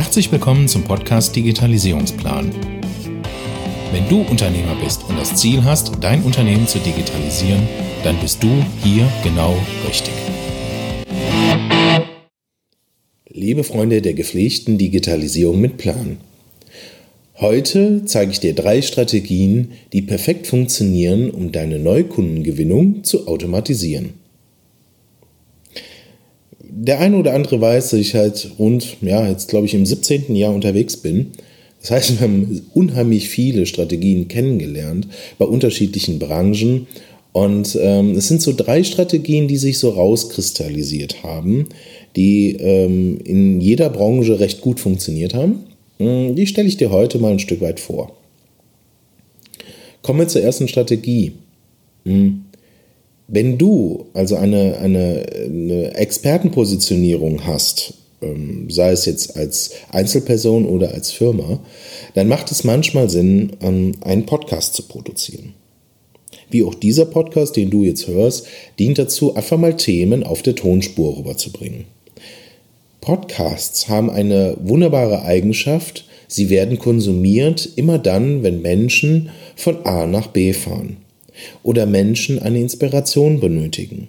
Herzlich willkommen zum Podcast Digitalisierungsplan. Wenn du Unternehmer bist und das Ziel hast, dein Unternehmen zu digitalisieren, dann bist du hier genau richtig. Liebe Freunde der gepflegten Digitalisierung mit Plan. Heute zeige ich dir drei Strategien, die perfekt funktionieren, um deine Neukundengewinnung zu automatisieren der eine oder andere weiß, dass ich halt rund, ja, jetzt glaube ich im 17. Jahr unterwegs bin. Das heißt, wir haben unheimlich viele Strategien kennengelernt bei unterschiedlichen Branchen. Und ähm, es sind so drei Strategien, die sich so rauskristallisiert haben, die ähm, in jeder Branche recht gut funktioniert haben. Hm, die stelle ich dir heute mal ein Stück weit vor. Kommen wir zur ersten Strategie. Hm. Wenn du also eine, eine, eine Expertenpositionierung hast, ähm, sei es jetzt als Einzelperson oder als Firma, dann macht es manchmal Sinn, ähm, einen Podcast zu produzieren. Wie auch dieser Podcast, den du jetzt hörst, dient dazu, einfach mal Themen auf der Tonspur rüberzubringen. Podcasts haben eine wunderbare Eigenschaft, sie werden konsumiert immer dann, wenn Menschen von A nach B fahren oder Menschen eine Inspiration benötigen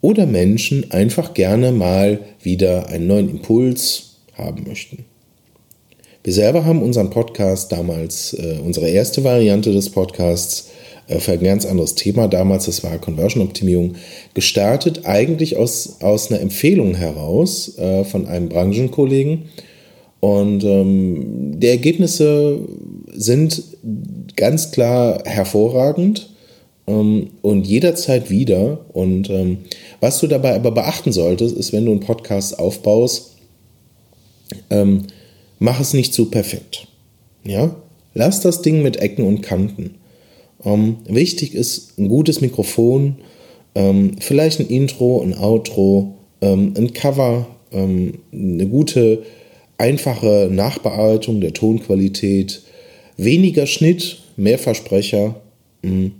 oder Menschen einfach gerne mal wieder einen neuen Impuls haben möchten. Wir selber haben unseren Podcast damals, äh, unsere erste Variante des Podcasts äh, für ein ganz anderes Thema damals, das war Conversion-Optimierung, gestartet, eigentlich aus, aus einer Empfehlung heraus äh, von einem Branchenkollegen. Und ähm, die Ergebnisse sind ganz klar hervorragend ähm, und jederzeit wieder. Und ähm, was du dabei aber beachten solltest, ist, wenn du einen Podcast aufbaust, ähm, mach es nicht zu perfekt. Ja? Lass das Ding mit Ecken und Kanten. Ähm, wichtig ist ein gutes Mikrofon, ähm, vielleicht ein Intro, ein Outro, ein Cover, eine gute, einfache Nachbearbeitung der Tonqualität, weniger Schnitt, mehr Versprecher. Mh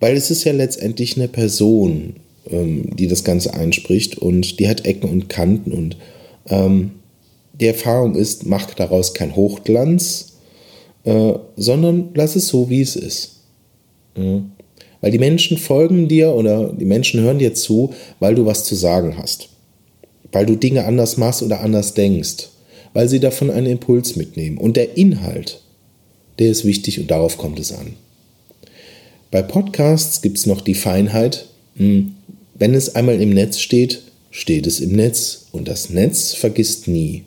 weil es ist ja letztendlich eine Person, ähm, die das Ganze einspricht und die hat Ecken und Kanten und ähm, die Erfahrung ist, mach daraus kein Hochglanz, äh, sondern lass es so, wie es ist. Weil die Menschen folgen dir oder die Menschen hören dir zu, weil du was zu sagen hast. Weil du Dinge anders machst oder anders denkst. Weil sie davon einen Impuls mitnehmen. Und der Inhalt, der ist wichtig und darauf kommt es an. Bei Podcasts gibt es noch die Feinheit, hm, wenn es einmal im Netz steht, steht es im Netz und das Netz vergisst nie.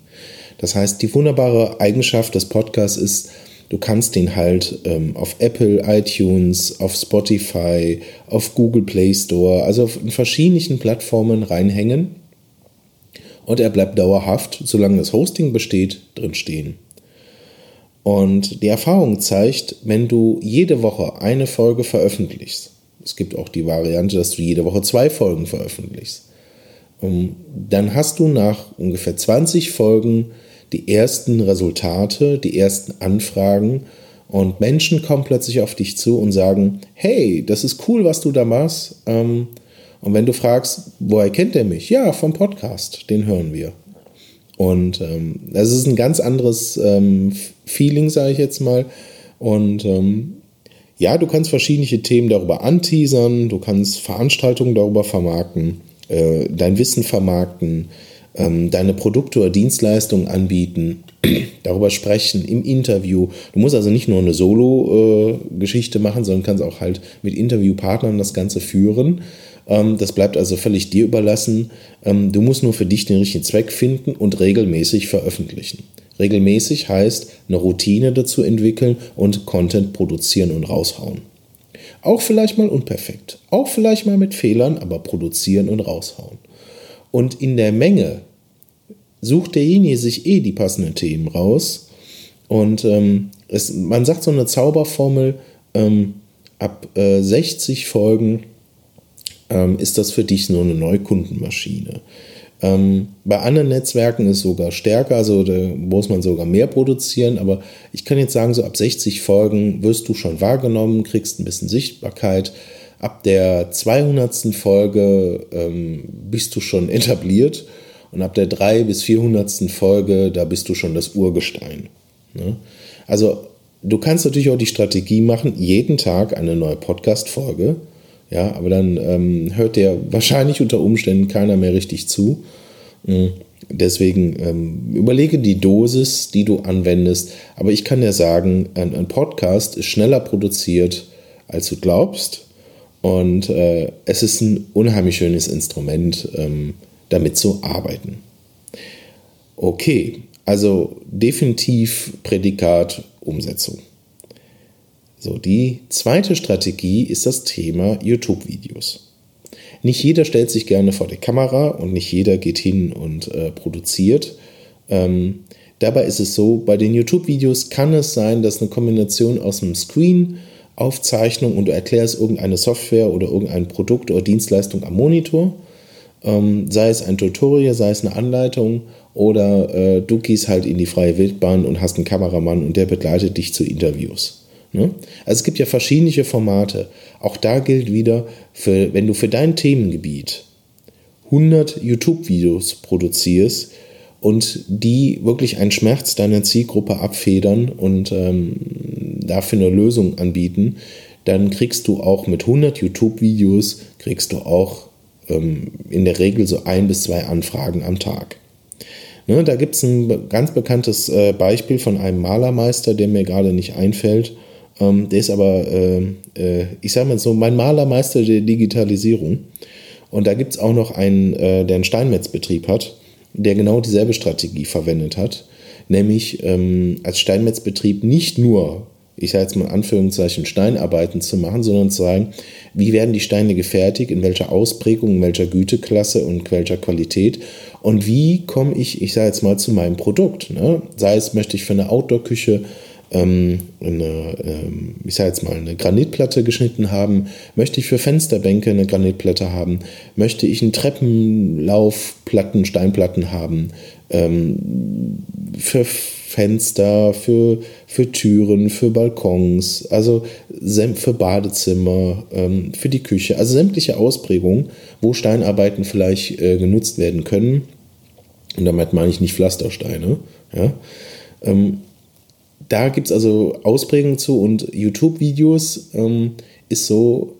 Das heißt, die wunderbare Eigenschaft des Podcasts ist, du kannst den halt ähm, auf Apple, iTunes, auf Spotify, auf Google Play Store, also auf verschiedenen Plattformen reinhängen und er bleibt dauerhaft, solange das Hosting besteht, drin stehen. Und die Erfahrung zeigt, wenn du jede Woche eine Folge veröffentlichst, es gibt auch die Variante, dass du jede Woche zwei Folgen veröffentlichst, ähm, dann hast du nach ungefähr 20 Folgen die ersten Resultate, die ersten Anfragen und Menschen kommen plötzlich auf dich zu und sagen, hey, das ist cool, was du da machst. Ähm, und wenn du fragst, woher kennt er mich? Ja, vom Podcast, den hören wir. Und ähm, das ist ein ganz anderes ähm, Feeling, sage ich jetzt mal. Und ähm, ja, du kannst verschiedene Themen darüber anteasern, du kannst Veranstaltungen darüber vermarkten, äh, dein Wissen vermarkten, ähm, deine Produkte oder Dienstleistungen anbieten, darüber sprechen im Interview. Du musst also nicht nur eine Solo-Geschichte äh, machen, sondern kannst auch halt mit Interviewpartnern das Ganze führen. Ähm, das bleibt also völlig dir überlassen. Ähm, du musst nur für dich den richtigen Zweck finden und regelmäßig veröffentlichen. Regelmäßig heißt eine Routine dazu entwickeln und Content produzieren und raushauen. Auch vielleicht mal unperfekt, auch vielleicht mal mit Fehlern, aber produzieren und raushauen. Und in der Menge sucht derjenige sich eh die passenden Themen raus. Und ähm, es, man sagt so eine Zauberformel, ähm, ab äh, 60 Folgen ähm, ist das für dich nur eine Neukundenmaschine. Ähm, bei anderen Netzwerken ist sogar stärker, also da muss man sogar mehr produzieren, aber ich kann jetzt sagen, so ab 60 Folgen wirst du schon wahrgenommen, kriegst ein bisschen Sichtbarkeit. Ab der 200. Folge ähm, bist du schon etabliert und ab der 3 bis 400. Folge, da bist du schon das Urgestein. Ne? Also du kannst natürlich auch die Strategie machen, jeden Tag eine neue Podcast-Folge, ja, aber dann ähm, hört dir wahrscheinlich unter Umständen keiner mehr richtig zu. Mhm. Deswegen ähm, überlege die Dosis, die du anwendest. Aber ich kann dir sagen, ein, ein Podcast ist schneller produziert, als du glaubst. Und äh, es ist ein unheimlich schönes Instrument, ähm, damit zu arbeiten. Okay, also definitiv Prädikat Umsetzung. So, die zweite Strategie ist das Thema YouTube-Videos. Nicht jeder stellt sich gerne vor die Kamera und nicht jeder geht hin und äh, produziert. Ähm, dabei ist es so, bei den YouTube-Videos kann es sein, dass eine Kombination aus einem Screen, Aufzeichnung und du erklärst irgendeine Software oder irgendein Produkt oder Dienstleistung am Monitor, ähm, sei es ein Tutorial, sei es eine Anleitung oder äh, du gehst halt in die freie Wildbahn und hast einen Kameramann und der begleitet dich zu Interviews. Ne? Also es gibt ja verschiedene Formate. Auch da gilt wieder, für, wenn du für dein Themengebiet 100 YouTube-Videos produzierst und die wirklich einen Schmerz deiner Zielgruppe abfedern und ähm, dafür eine Lösung anbieten, dann kriegst du auch mit 100 YouTube-Videos, kriegst du auch ähm, in der Regel so ein bis zwei Anfragen am Tag. Ne, da gibt es ein ganz bekanntes äh, Beispiel von einem Malermeister, der mir gerade nicht einfällt. Ähm, der ist aber, äh, äh, ich sage mal so, mein Malermeister der Digitalisierung. Und da gibt es auch noch einen, äh, der einen Steinmetzbetrieb hat, der genau dieselbe Strategie verwendet hat. Nämlich ähm, als Steinmetzbetrieb nicht nur, ich sage jetzt mal in Anführungszeichen, Steinarbeiten zu machen, sondern zu sagen, wie werden die Steine gefertigt, in welcher Ausprägung, in welcher Güteklasse und welcher Qualität und wie komme ich, ich sage jetzt mal, zu meinem Produkt. Ne? Sei es, möchte ich für eine Outdoor-Küche ähm, eine, ähm, ich sage jetzt mal, eine Granitplatte geschnitten haben? Möchte ich für Fensterbänke eine Granitplatte haben? Möchte ich einen Treppenlauf, Platten, Steinplatten haben? Ähm, für Fenster, für, für Türen, für Balkons, also für Badezimmer, ähm, für die Küche, also sämtliche Ausprägungen, wo Steinarbeiten vielleicht äh, genutzt werden können. Und damit meine ich nicht Pflastersteine. Ja? Da gibt es also Ausprägungen zu und YouTube-Videos ähm, ist so,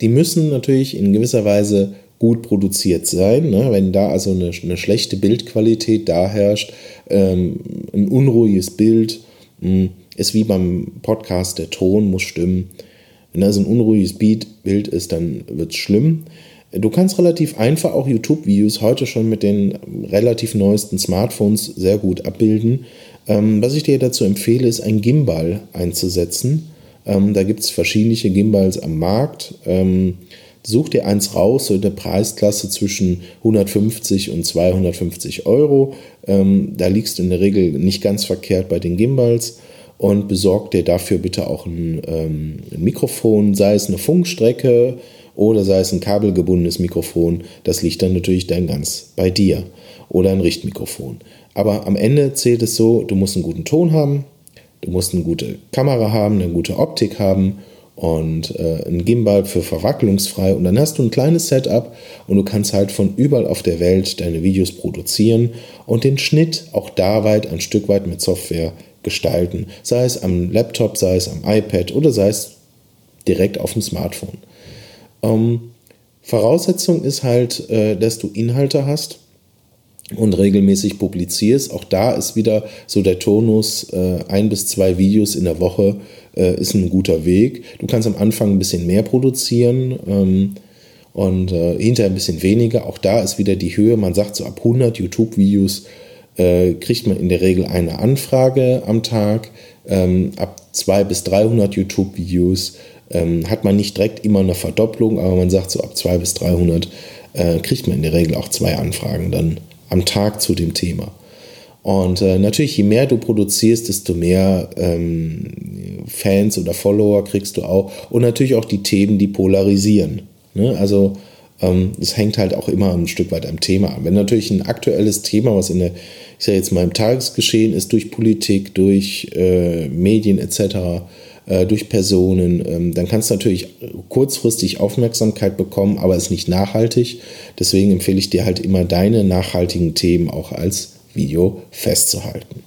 die müssen natürlich in gewisser Weise gut produziert sein. Ne? Wenn da also eine, eine, schlechte Bildqualität da herrscht, ähm, ein unruhiges Bild, mh, hm, ist wie beim Podcast, der Ton muss stimmen. Wenn da so ein unruhiges Beat, Bild ist, dann wird es schlimm. Du kannst relativ einfach auch YouTube-Videos heute schon mit den relativ neuesten Smartphones sehr gut abbilden. Ähm, was ich dir dazu empfehle, ist ein Gimbal einzusetzen. Ähm, da gibt es verschiedene Gimbals am Markt. Ähm, such dir eins raus, so in der Preisklasse zwischen 150 und 250 Euro. Ähm, da liegst du in der Regel nicht ganz verkehrt bei den Gimbals und besorg dir dafür bitte auch ein, ähm, ein Mikrofon, sei es eine Funkstrecke oder sei es ein kabelgebundenes Mikrofon. Das liegt dann natürlich dann ganz bei dir. Oder ein Richtmikrofon. Aber am Ende zählt es so, du musst einen guten Ton haben, du musst eine gute Kamera haben, eine gute Optik haben und äh, ein Gimbal für verwacklungsfrei und dann hast du ein kleines Setup und du kannst halt von überall auf der Welt deine Videos produzieren und den Schnitt auch da weit ein Stück weit mit Software gestalten, sei es am Laptop, sei es am iPad oder sei es direkt auf dem Smartphone. Ähm, Voraussetzung ist halt, äh, dass du Inhalte hast und regelmäßig publizierst. Auch da ist wieder so der Tonus, äh, ein bis zwei Videos in der Woche äh, ist ein guter Weg. Du kannst am Anfang ein bisschen mehr produzieren ähm, und äh, hinterher ein bisschen weniger. Auch da ist wieder die Höhe. Man sagt so ab 100 YouTube-Videos äh, kriegt man in der Regel eine Anfrage am Tag. Ähm, ab 200 bis 300 YouTube-Videos ähm, hat man nicht direkt immer eine Verdopplung, aber man sagt so ab 200 bis 300 äh, kriegt man in der Regel auch zwei Anfragen dann am Tag zu dem Thema. Und äh, natürlich, je mehr du produzierst, desto mehr ähm, Fans oder Follower kriegst du auch. Und natürlich auch die Themen, die polarisieren. Ne? Also ähm, es hängt halt auch immer ein Stück weit am Thema an. Wenn natürlich ein aktuelles Thema, was in der, ich sage jetzt mal im Tagesgeschehen ist, durch Politik, durch äh, Medien etc., durch Personen. Ähm, dann kannst du natürlich kurzfristig Aufmerksamkeit bekommen, aber ist nicht nachhaltig. Deswegen empfehle ich dir halt immer deine nachhaltigen Themen auch als Video festzuhalten.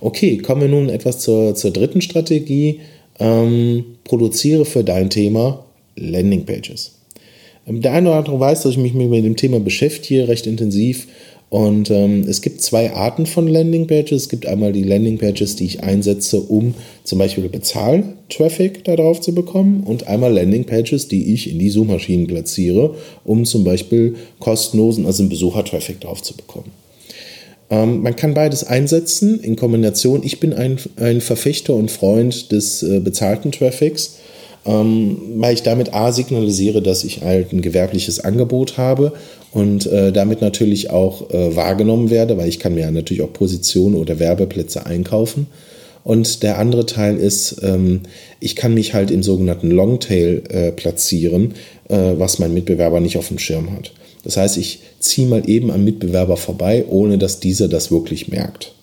Okay, kommen wir nun etwas zur, zur dritten Strategie. Ähm, produziere für dein Thema Landingpages. Ähm, der eine oder andere weiß, dass ich mich mit dem Thema beschäftige, recht intensiv. Und ähm, es gibt zwei Arten von Landingpages. Es gibt einmal die Landingpages, die ich einsetze, um zum Beispiel Bezahl-Traffic darauf zu bekommen, und einmal Landingpages, die ich in die Suchmaschinen platziere, um zum Beispiel kostenlosen, also Besucher-Traffic darauf zu bekommen. Ähm, man kann beides einsetzen in Kombination. Ich bin ein, ein Verfechter und Freund des äh, bezahlten Traffics ähm, weil ich damit A signalisiere, dass ich halt ein gewerbliches Angebot habe und äh, damit natürlich auch äh, wahrgenommen werde, weil ich kann mir ja natürlich auch Positionen oder Werbeplätze einkaufen. Und der andere Teil ist, ähm, ich kann mich halt im sogenannten Longtail äh, platzieren, äh, was mein Mitbewerber nicht auf dem Schirm hat. Das heißt, ich ziehe mal eben am Mitbewerber vorbei, ohne dass dieser das wirklich merkt.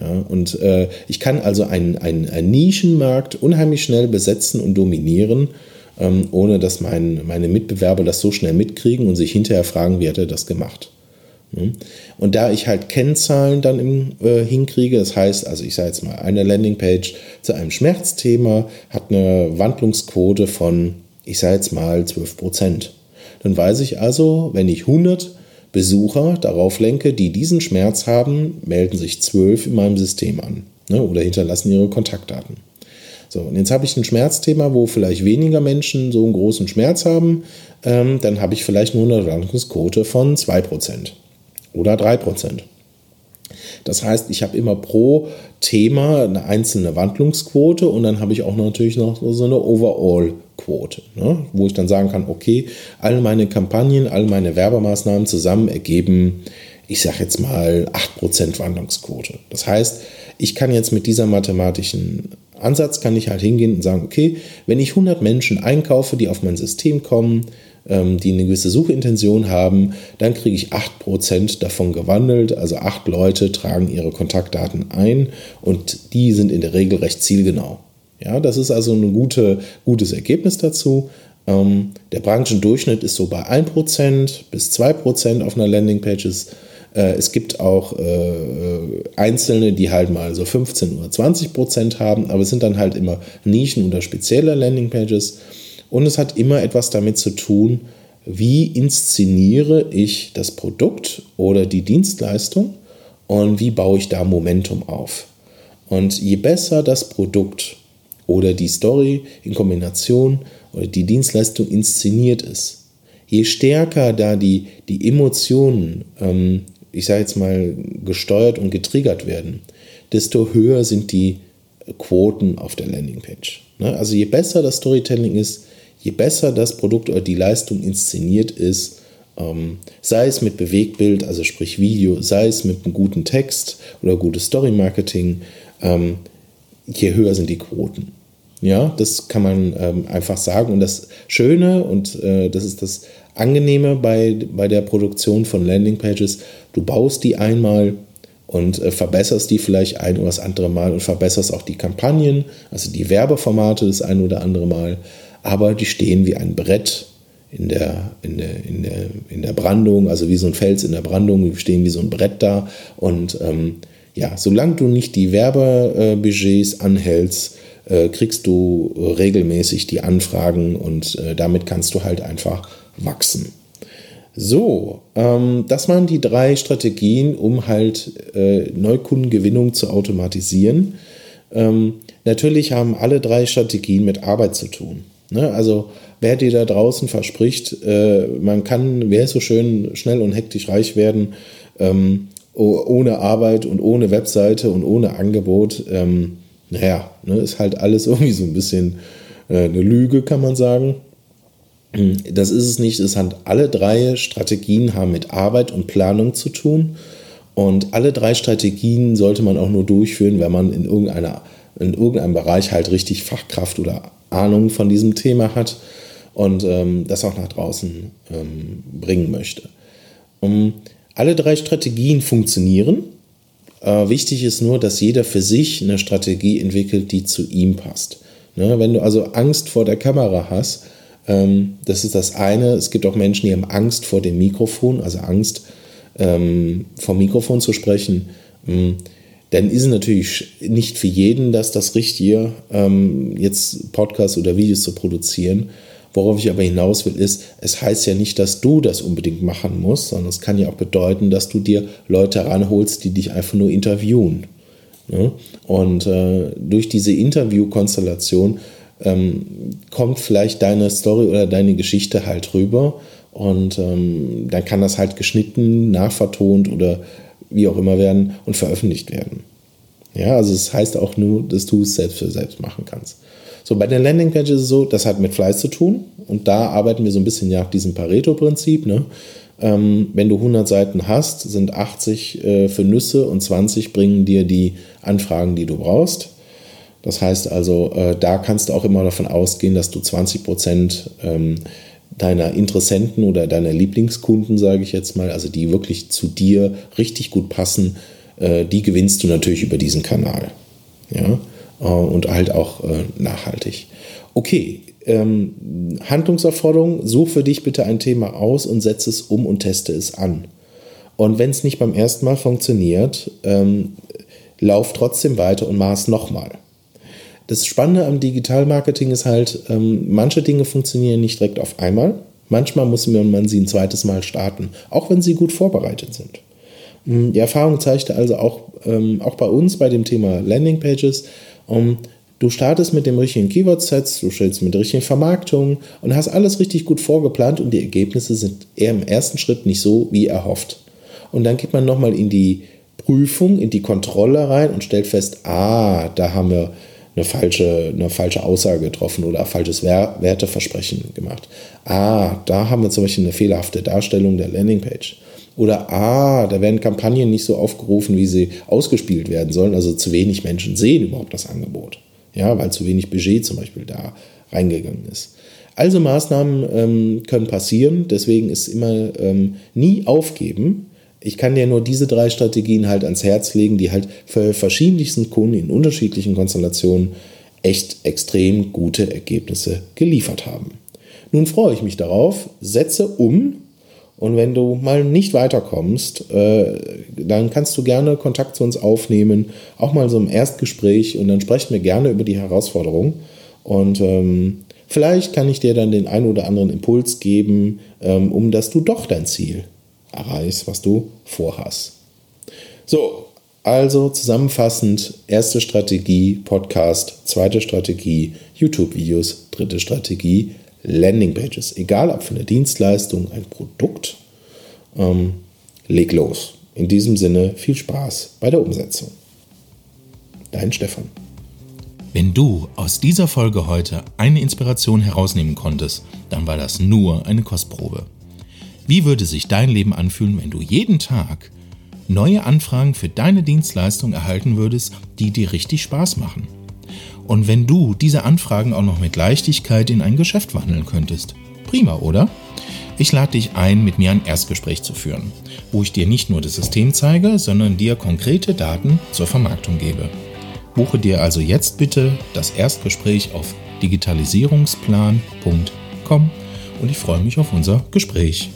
Ja, und äh, ich kann also einen, einen, einen, Nischenmarkt unheimlich schnell besetzen und dominieren, ähm, ohne dass mein, meine Mitbewerber das so schnell mitkriegen und sich hinterher fragen, wie hat er das gemacht. Und da ich halt Kennzahlen dann im, äh, hinkriege, das heißt, also ich sage jetzt mal, eine Landingpage zu einem Schmerzthema hat eine Wandlungsquote von, ich sage jetzt mal, 12 Prozent. Dann weiß ich also, wenn ich 100 Besucher darauf lenke, die diesen Schmerz haben, melden sich zwölf in meinem System an ne, oder hinterlassen ihre Kontaktdaten. So, und jetzt habe ich ein Schmerzthema, wo vielleicht weniger Menschen so einen großen Schmerz haben. Ähm, dann habe ich vielleicht nur eine Wandlungsquote von 2% oder 3%. Das heißt, ich habe immer pro Thema eine einzelne Wandlungsquote und dann habe ich auch natürlich noch so eine Overall Quote, ne? wo ich dann sagen kann, okay, all meine Kampagnen, all meine Werbemaßnahmen zusammen ergeben, ich sage jetzt mal 8% Wandlungsquote. Das heißt, ich kann jetzt mit dieser mathematischen Ansatz, kann ich halt hingehen und sagen, okay, wenn ich 100 Menschen einkaufe, die auf mein System kommen, ähm, die eine gewisse Suchintention haben, dann kriege ich 8% davon gewandelt. Also 8 Leute tragen ihre Kontaktdaten ein und die sind in der Regel recht zielgenau. Ja, das ist also ein gute, gutes Ergebnis dazu. Ähm, der Branchendurchschnitt ist so bei 1% bis 2% auf einer Landingpage. Äh, es gibt auch äh, einzelne, die halt mal so 15 oder 20% haben, aber es sind dann halt immer Nischen oder spezielle Landingpages. Und es hat immer etwas damit zu tun, wie inszeniere ich das Produkt oder die Dienstleistung und wie baue ich da Momentum auf. Und je besser das Produkt oder die Story in Kombination oder die Dienstleistung inszeniert ist. Je stärker da die, die Emotionen, ähm, ich sage jetzt mal, gesteuert und getriggert werden, desto höher sind die Quoten auf der Landingpage. Ne? Also je besser das Storytelling ist, je besser das Produkt oder die Leistung inszeniert ist, ähm, sei es mit Bewegtbild, also sprich Video, sei es mit einem guten Text oder gutes Story-Marketing, ähm, je höher sind die Quoten. Ja, das kann man ähm, einfach sagen. Und das Schöne und äh, das ist das Angenehme bei, bei der Produktion von Landingpages, du baust die einmal und äh, verbesserst die vielleicht ein oder das andere Mal und verbesserst auch die Kampagnen, also die Werbeformate das ein oder andere Mal, aber die stehen wie ein Brett in der, in der, in der, in der Brandung, also wie so ein Fels in der Brandung, die stehen wie so ein Brett da und ähm, ja, solange du nicht die Werbebudgets anhältst, äh, kriegst du regelmäßig die Anfragen und äh, damit kannst du halt einfach wachsen. So, ähm, das waren die drei Strategien, um halt äh, Neukundengewinnung zu automatisieren. Ähm, natürlich haben alle drei Strategien mit Arbeit zu tun. Ne? Also wer dir da draußen verspricht, äh, man kann, wer so schön schnell und hektisch reich werden, ähm, ohne Arbeit und ohne Webseite und ohne Angebot, ähm, naja, ne, ist halt alles irgendwie so ein bisschen äh, eine Lüge, kann man sagen. Das ist es nicht. Es hat alle drei Strategien haben mit Arbeit und Planung zu tun. Und alle drei Strategien sollte man auch nur durchführen, wenn man in, irgendeiner, in irgendeinem Bereich halt richtig Fachkraft oder Ahnung von diesem Thema hat und ähm, das auch nach draußen ähm, bringen möchte. Um, alle drei Strategien funktionieren. Äh, wichtig ist nur, dass jeder für sich eine Strategie entwickelt, die zu ihm passt. Ne? Wenn du also Angst vor der Kamera hast, ähm, das ist das eine. Es gibt auch Menschen, die haben Angst vor dem Mikrofon, also Angst ähm, vom Mikrofon zu sprechen. Ähm, dann ist es natürlich nicht für jeden das das Richtige, ähm, jetzt Podcasts oder Videos zu produzieren. Worauf ich aber hinaus will, ist, es heißt ja nicht, dass du das unbedingt machen musst, sondern es kann ja auch bedeuten, dass du dir Leute ranholst, die dich einfach nur interviewen. Ne? Und äh, durch diese Interviewkonstellation ähm, kommt vielleicht deine Story oder deine Geschichte halt rüber und ähm, dann kann das halt geschnitten, nachvertont oder wie auch immer werden und veröffentlicht werden. Ja, also es das heißt auch nur, dass du es selbst für selbst machen kannst. So, bei den Landingpages ist es so, das hat mit Fleiß zu tun und da arbeiten wir so ein bisschen nach diesem Pareto-Prinzip. Ne? Ähm, wenn du 100 Seiten hast, sind 80 äh, für Nüsse und 20 bringen dir die Anfragen, die du brauchst. Das heißt also, äh, da kannst du auch immer davon ausgehen, dass du 20 Prozent ähm, deiner Interessenten oder deiner Lieblingskunden, sage ich jetzt mal, also die wirklich zu dir richtig gut passen, äh, die gewinnst du natürlich über diesen Kanal. Ja? Äh, und halt auch äh, nachhaltig. Okay, ähm, Handlungsaufforderung, such für dich bitte ein Thema aus und setze es um und teste es an. Und wenn es nicht beim ersten Mal funktioniert, ähm, lauf trotzdem weiter und es nochmal. Das Spannende am Digitalmarketing ist halt, ähm, manche Dinge funktionieren nicht direkt auf einmal. Manchmal muss man sie ein zweites Mal starten, auch wenn sie gut vorbereitet sind. Hm, die Erfahrung zeigte also auch, ähm, auch bei uns bei dem Thema Landingpages, um, du startest mit dem richtigen Keyword-Sets, du stellst mit der richtigen Vermarktung und hast alles richtig gut vorgeplant und die Ergebnisse sind eher im ersten Schritt nicht so wie erhofft. Und dann geht man nochmal in die Prüfung, in die Kontrolle rein und stellt fest, ah, da haben wir eine falsche, eine falsche Aussage getroffen oder ein falsches Werteversprechen gemacht. Ah, da haben wir zum Beispiel eine fehlerhafte Darstellung der Landingpage. Oder ah, da werden Kampagnen nicht so aufgerufen, wie sie ausgespielt werden sollen. Also zu wenig Menschen sehen überhaupt das Angebot. Ja, weil zu wenig Budget zum Beispiel da reingegangen ist. Also Maßnahmen ähm, können passieren, deswegen ist immer ähm, nie aufgeben, ich kann dir nur diese drei Strategien halt ans Herz legen, die halt für verschiedensten Kunden in unterschiedlichen Konstellationen echt extrem gute Ergebnisse geliefert haben. Nun freue ich mich darauf, setze um und wenn du mal nicht weiterkommst, äh, dann kannst du gerne Kontakt zu uns aufnehmen, auch mal so im Erstgespräch und dann sprechen wir gerne über die Herausforderung und ähm, vielleicht kann ich dir dann den einen oder anderen Impuls geben, ähm, um dass du doch dein Ziel erreichst, was du vorhast. So, also zusammenfassend, erste Strategie, Podcast, zweite Strategie, YouTube-Videos, dritte Strategie, Landingpages. Egal ob für eine Dienstleistung, ein Produkt, ähm, leg los. In diesem Sinne viel Spaß bei der Umsetzung. Dein Stefan. Wenn du aus dieser Folge heute eine Inspiration herausnehmen konntest, dann war das nur eine Kostprobe. Wie würde sich dein Leben anfühlen, wenn du jeden Tag neue Anfragen für deine Dienstleistung erhalten würdest, die dir richtig Spaß machen? Und wenn du diese Anfragen auch noch mit Leichtigkeit in ein Geschäft wandeln könntest? Prima, oder? Ich lade dich ein, mit mir ein Erstgespräch zu führen, wo ich dir nicht nur das System zeige, sondern dir konkrete Daten zur Vermarktung gebe. Buche dir also jetzt bitte das Erstgespräch auf digitalisierungsplan.com und ich freue mich auf unser Gespräch.